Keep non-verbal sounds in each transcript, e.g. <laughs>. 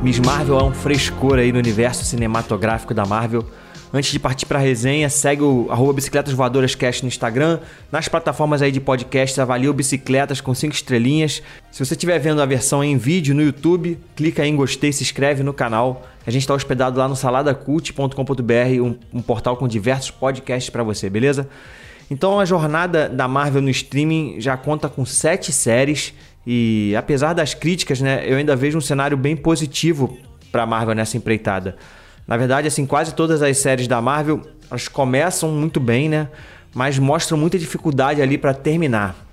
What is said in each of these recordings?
Miss Marvel é um frescor aí no universo cinematográfico da Marvel. Antes de partir para a resenha, segue o arroba Bicicletas Voadoras Cast no Instagram. Nas plataformas aí de podcast, avalie o Bicicletas com 5 estrelinhas. Se você estiver vendo a versão em vídeo no YouTube, clica em gostei, se inscreve no canal. A gente está hospedado lá no saladacult.com.br, um, um portal com diversos podcasts para você, beleza? Então a jornada da Marvel no streaming já conta com sete séries e apesar das críticas, né, eu ainda vejo um cenário bem positivo para a Marvel nessa empreitada. Na verdade, assim, quase todas as séries da Marvel, elas começam muito bem, né? Mas mostram muita dificuldade ali para terminar.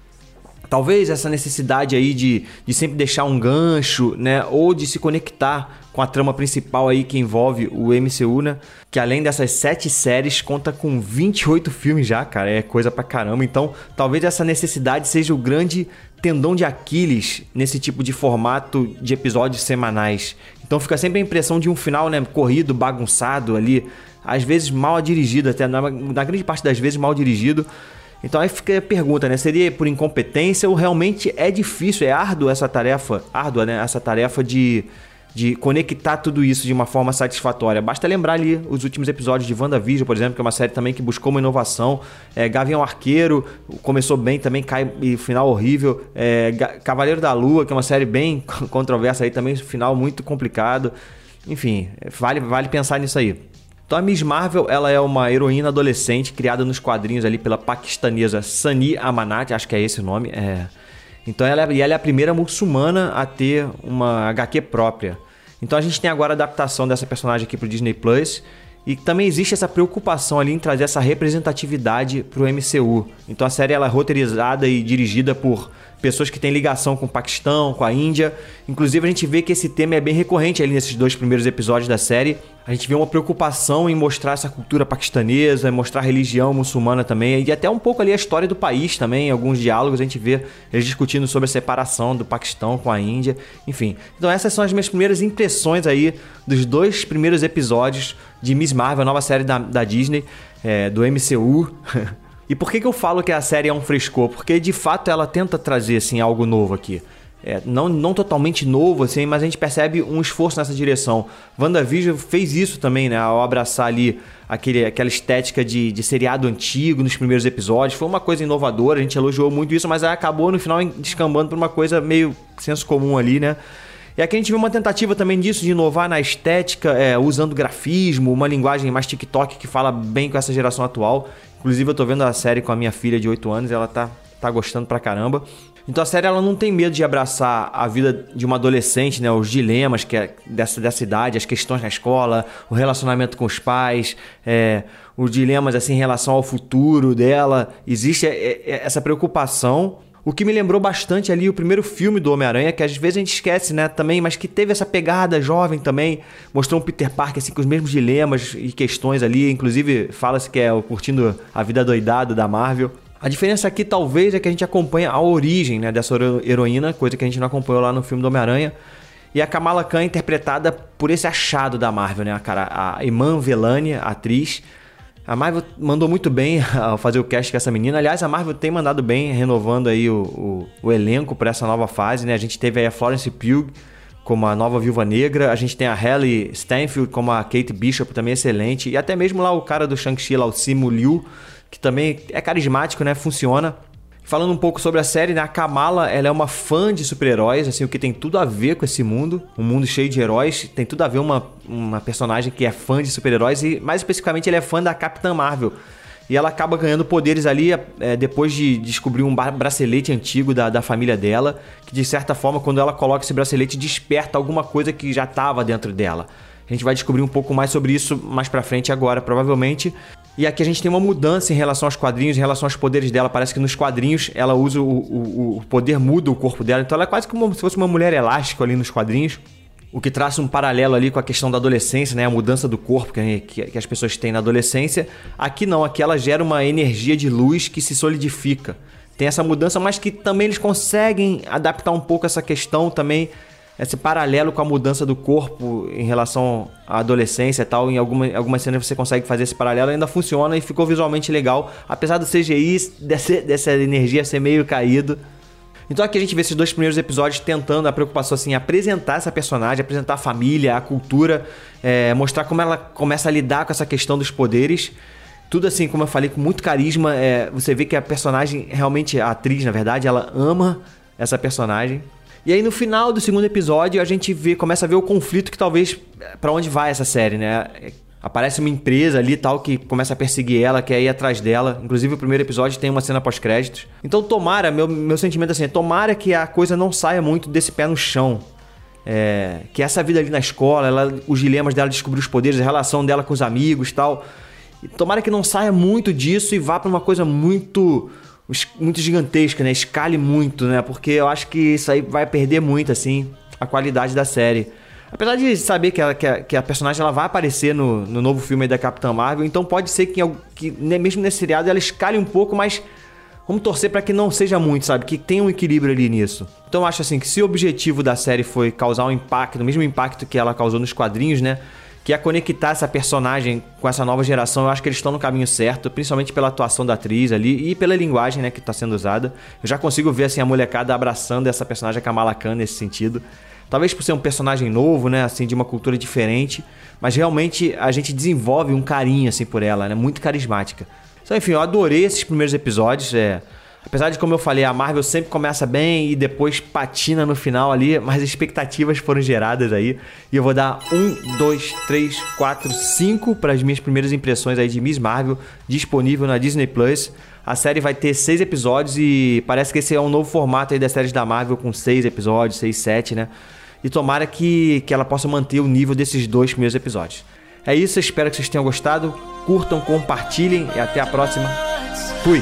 Talvez essa necessidade aí de, de sempre deixar um gancho, né? Ou de se conectar com a trama principal aí que envolve o MCU, né? Que além dessas sete séries, conta com 28 filmes já, cara. É coisa pra caramba. Então, talvez essa necessidade seja o grande tendão de Aquiles nesse tipo de formato de episódios semanais. Então fica sempre a impressão de um final né, corrido, bagunçado ali, às vezes mal dirigido, até na, na grande parte das vezes mal dirigido. Então aí fica a pergunta, né? Seria por incompetência ou realmente é difícil, é árdua essa tarefa, árdua, né? Essa tarefa de de conectar tudo isso de uma forma satisfatória. Basta lembrar ali os últimos episódios de WandaVision, por exemplo, que é uma série também que buscou uma inovação. É, Gavião Arqueiro começou bem, também cai e final horrível. É, Cavaleiro da Lua, que é uma série bem <laughs> controversa aí, também final muito complicado. Enfim, vale, vale pensar nisso aí. Então a Miss Marvel, ela é uma heroína adolescente criada nos quadrinhos ali pela paquistanesa Sani Amanat, acho que é esse o nome. É... Então ela, é, ela é a primeira muçulmana a ter uma HQ própria. Então a gente tem agora a adaptação dessa personagem aqui pro Disney Plus. E também existe essa preocupação ali em trazer essa representatividade pro MCU. Então a série ela é roteirizada e dirigida por pessoas que têm ligação com o Paquistão, com a Índia. Inclusive, a gente vê que esse tema é bem recorrente ali nesses dois primeiros episódios da série. A gente vê uma preocupação em mostrar essa cultura paquistanesa, mostrar a religião muçulmana também, e até um pouco ali a história do país também. Em alguns diálogos a gente vê eles discutindo sobre a separação do Paquistão com a Índia, enfim. Então, essas são as minhas primeiras impressões aí dos dois primeiros episódios de Miss Marvel, a nova série da, da Disney, é, do MCU. <laughs> E por que, que eu falo que a série é um frescor? Porque de fato ela tenta trazer assim algo novo aqui. É, não, não totalmente novo, assim, mas a gente percebe um esforço nessa direção. WandaVision fez isso também, né? Ao abraçar ali aquele, aquela estética de, de seriado antigo nos primeiros episódios. Foi uma coisa inovadora, a gente elogiou muito isso, mas acabou no final descambando por uma coisa meio senso comum ali, né? E aqui a gente viu uma tentativa também disso, de inovar na estética, é, usando grafismo, uma linguagem mais TikTok que fala bem com essa geração atual. Inclusive, eu tô vendo a série com a minha filha de 8 anos, ela tá, tá gostando pra caramba. Então a série ela não tem medo de abraçar a vida de uma adolescente, né? Os dilemas que é dessa, dessa idade, as questões na escola, o relacionamento com os pais, é, os dilemas assim em relação ao futuro dela. Existe é, é, essa preocupação o que me lembrou bastante ali o primeiro filme do Homem-Aranha, que às vezes a gente esquece, né, também, mas que teve essa pegada jovem também, mostrou um Peter Parker assim com os mesmos dilemas e questões ali, inclusive fala-se que é o curtindo a vida doidada da Marvel. A diferença aqui talvez é que a gente acompanha a origem, né, dessa heroína, coisa que a gente não acompanhou lá no filme do Homem-Aranha. E a Kamala Khan é interpretada por esse achado da Marvel, né, a cara, a Iman Velani, a atriz, a Marvel mandou muito bem <laughs> ao fazer o cast com essa menina. Aliás, a Marvel tem mandado bem, renovando aí o, o, o elenco para essa nova fase, né? A gente teve aí a Florence Pugh como a nova Viúva Negra, a gente tem a Halle Stanfield como a Kate Bishop, também excelente, e até mesmo lá o cara do Shang-Chi, lá o Simu Liu, que também é carismático, né? Funciona. Falando um pouco sobre a série, né? A Kamala, ela é uma fã de super-heróis, assim, o que tem tudo a ver com esse mundo. Um mundo cheio de heróis. Tem tudo a ver uma, uma personagem que é fã de super-heróis e, mais especificamente, ele é fã da Capitã Marvel. E ela acaba ganhando poderes ali é, depois de descobrir um bracelete antigo da, da família dela, que de certa forma, quando ela coloca esse bracelete, desperta alguma coisa que já estava dentro dela. A gente vai descobrir um pouco mais sobre isso mais pra frente agora, provavelmente. E aqui a gente tem uma mudança em relação aos quadrinhos, em relação aos poderes dela. Parece que nos quadrinhos ela usa o, o, o poder muda o corpo dela. Então ela é quase como se fosse uma mulher elástica ali nos quadrinhos. o que traça um paralelo ali com a questão da adolescência, né? A mudança do corpo que, que, que as pessoas têm na adolescência. Aqui não, aqui ela gera uma energia de luz que se solidifica. Tem essa mudança, mas que também eles conseguem adaptar um pouco essa questão também, esse paralelo com a mudança do corpo em relação à adolescência e tal. Em alguma, algumas cenas você consegue fazer esse paralelo, ainda funciona e ficou visualmente legal. Apesar do CGI, <laughs> dessa, dessa energia ser meio caído. Então aqui a gente vê esses dois primeiros episódios tentando a preocupação assim, apresentar essa personagem, apresentar a família, a cultura, é, mostrar como ela começa a lidar com essa questão dos poderes. Tudo assim, como eu falei, com muito carisma. É, você vê que a personagem, realmente, a atriz, na verdade, ela ama essa personagem. E aí no final do segundo episódio a gente vê, começa a ver o conflito que talvez para onde vai essa série, né? Aparece uma empresa ali tal que começa a perseguir ela, quer ir atrás dela. Inclusive, o primeiro episódio tem uma cena pós-créditos. Então, tomara, meu, meu sentimento assim, é, tomara que a coisa não saia muito desse pé no chão. É, que essa vida ali na escola, ela, os dilemas dela descobrir os poderes, a relação dela com os amigos tal. E tomara que não saia muito disso e vá para uma coisa muito muito gigantesca, né? Escale muito, né? Porque eu acho que isso aí vai perder muito, assim, a qualidade da série. Apesar de saber que, ela, que, a, que a personagem ela vai aparecer no, no novo filme da Capitã Marvel, então pode ser que, que mesmo nesse seriado ela escale um pouco, mas vamos torcer para que não seja muito, sabe? Que tenha um equilíbrio ali nisso. Então eu acho assim que se o objetivo da série foi causar um impacto, o mesmo impacto que ela causou nos quadrinhos, né? Que é conectar essa personagem com essa nova geração, eu acho que eles estão no caminho certo, principalmente pela atuação da atriz ali e pela linguagem, né, que está sendo usada. Eu já consigo ver assim a molecada abraçando essa personagem Kamala Khan nesse sentido. Talvez por ser um personagem novo, né? Assim, de uma cultura diferente. Mas realmente a gente desenvolve um carinho, assim, por ela, né? Muito carismática. Então, enfim, eu adorei esses primeiros episódios. É... Apesar de, como eu falei, a Marvel sempre começa bem e depois patina no final ali, mas expectativas foram geradas aí. E eu vou dar um, dois, três, quatro, cinco para as minhas primeiras impressões aí de Miss Marvel, disponível na Disney Plus. A série vai ter seis episódios e parece que esse é um novo formato aí das séries da Marvel com seis episódios, seis, sete, né? E tomara que, que ela possa manter o nível desses dois primeiros episódios. É isso, espero que vocês tenham gostado. Curtam, compartilhem e até a próxima. Fui!